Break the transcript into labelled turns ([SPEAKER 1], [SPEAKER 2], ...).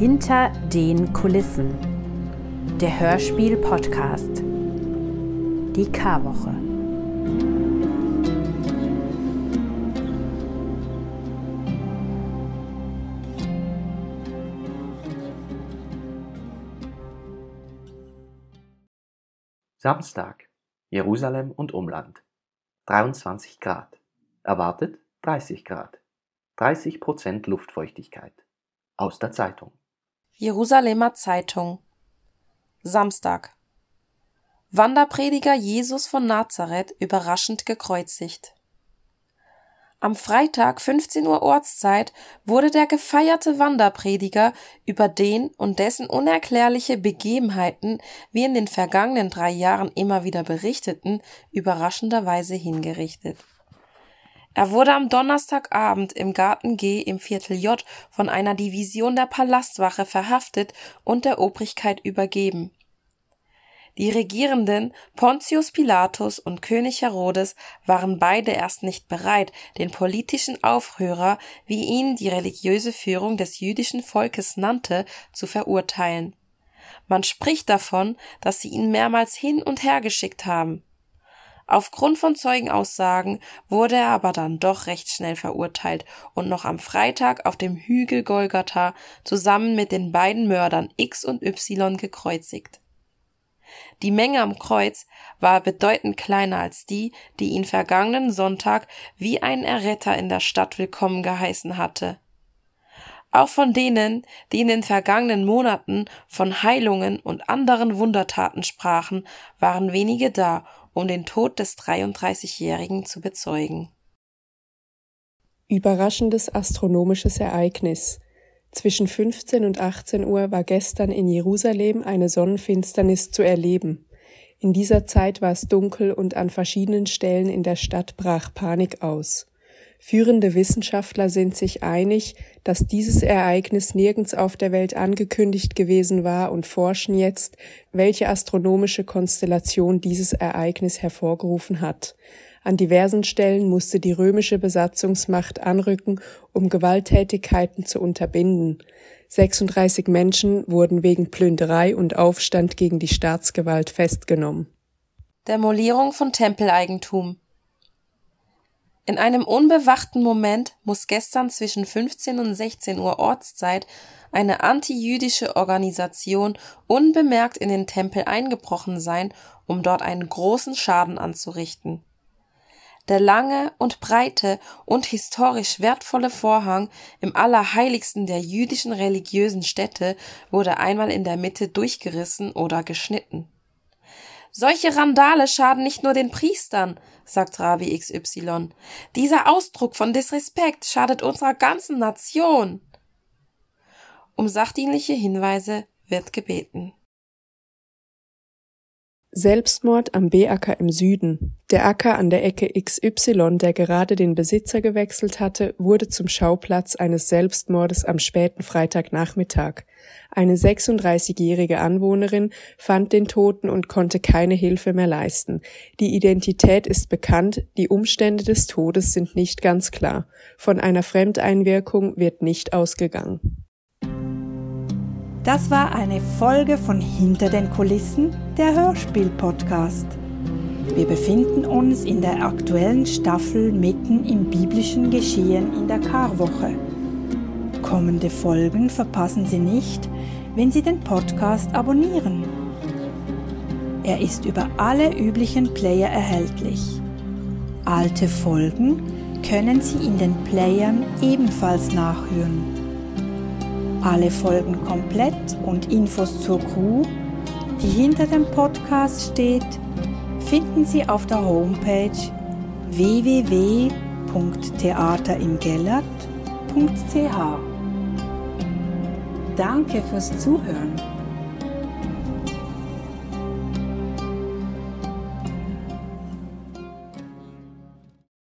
[SPEAKER 1] Hinter den Kulissen. Der Hörspiel-Podcast. Die K-Woche.
[SPEAKER 2] Samstag, Jerusalem und Umland. 23 Grad. Erwartet 30 Grad. 30 Prozent Luftfeuchtigkeit. Aus der Zeitung.
[SPEAKER 3] Jerusalemer Zeitung. Samstag. Wanderprediger Jesus von Nazareth überraschend gekreuzigt. Am Freitag 15 Uhr Ortszeit wurde der gefeierte Wanderprediger, über den und dessen unerklärliche Begebenheiten wir in den vergangenen drei Jahren immer wieder berichteten, überraschenderweise hingerichtet. Er wurde am Donnerstagabend im Garten G im Viertel J von einer Division der Palastwache verhaftet und der Obrigkeit übergeben. Die Regierenden Pontius Pilatus und König Herodes waren beide erst nicht bereit, den politischen Aufrührer, wie ihn die religiöse Führung des jüdischen Volkes nannte, zu verurteilen. Man spricht davon, dass sie ihn mehrmals hin und her geschickt haben. Aufgrund von Zeugenaussagen wurde er aber dann doch recht schnell verurteilt und noch am Freitag auf dem Hügel Golgatha zusammen mit den beiden Mördern X und Y gekreuzigt. Die Menge am Kreuz war bedeutend kleiner als die, die ihn vergangenen Sonntag wie ein Erretter in der Stadt willkommen geheißen hatte. Auch von denen, die in den vergangenen Monaten von Heilungen und anderen Wundertaten sprachen, waren wenige da, um den Tod des 33-Jährigen zu bezeugen.
[SPEAKER 4] Überraschendes astronomisches Ereignis. Zwischen 15 und 18 Uhr war gestern in Jerusalem eine Sonnenfinsternis zu erleben. In dieser Zeit war es dunkel und an verschiedenen Stellen in der Stadt brach Panik aus. Führende Wissenschaftler sind sich einig, dass dieses Ereignis nirgends auf der Welt angekündigt gewesen war und forschen jetzt, welche astronomische Konstellation dieses Ereignis hervorgerufen hat. An diversen Stellen musste die römische Besatzungsmacht anrücken, um Gewalttätigkeiten zu unterbinden. 36 Menschen wurden wegen Plünderei und Aufstand gegen die Staatsgewalt festgenommen.
[SPEAKER 3] Demolierung von Tempeleigentum. In einem unbewachten Moment muss gestern zwischen 15 und 16 Uhr Ortszeit eine antijüdische Organisation unbemerkt in den Tempel eingebrochen sein, um dort einen großen Schaden anzurichten. Der lange und breite und historisch wertvolle Vorhang im Allerheiligsten der jüdischen religiösen Stätte wurde einmal in der Mitte durchgerissen oder geschnitten. Solche Randale schaden nicht nur den Priestern, sagt Rabbi XY. Dieser Ausdruck von Disrespekt schadet unserer ganzen Nation. Um sachdienliche Hinweise wird gebeten.
[SPEAKER 4] Selbstmord am B-Acker im Süden. Der Acker an der Ecke XY, der gerade den Besitzer gewechselt hatte, wurde zum Schauplatz eines Selbstmordes am späten Freitagnachmittag. Eine 36-jährige Anwohnerin fand den Toten und konnte keine Hilfe mehr leisten. Die Identität ist bekannt, die Umstände des Todes sind nicht ganz klar. Von einer Fremdeinwirkung wird nicht ausgegangen.
[SPEAKER 1] Das war eine Folge von Hinter den Kulissen, der Hörspiel-Podcast. Wir befinden uns in der aktuellen Staffel mitten im biblischen Geschehen in der Karwoche. Kommende Folgen verpassen Sie nicht, wenn Sie den Podcast abonnieren. Er ist über alle üblichen Player erhältlich. Alte Folgen können Sie in den Playern ebenfalls nachhören. Alle Folgen komplett und Infos zur Crew, die hinter dem Podcast steht, finden Sie auf der Homepage www.theaterimgellert.ch. Danke fürs Zuhören.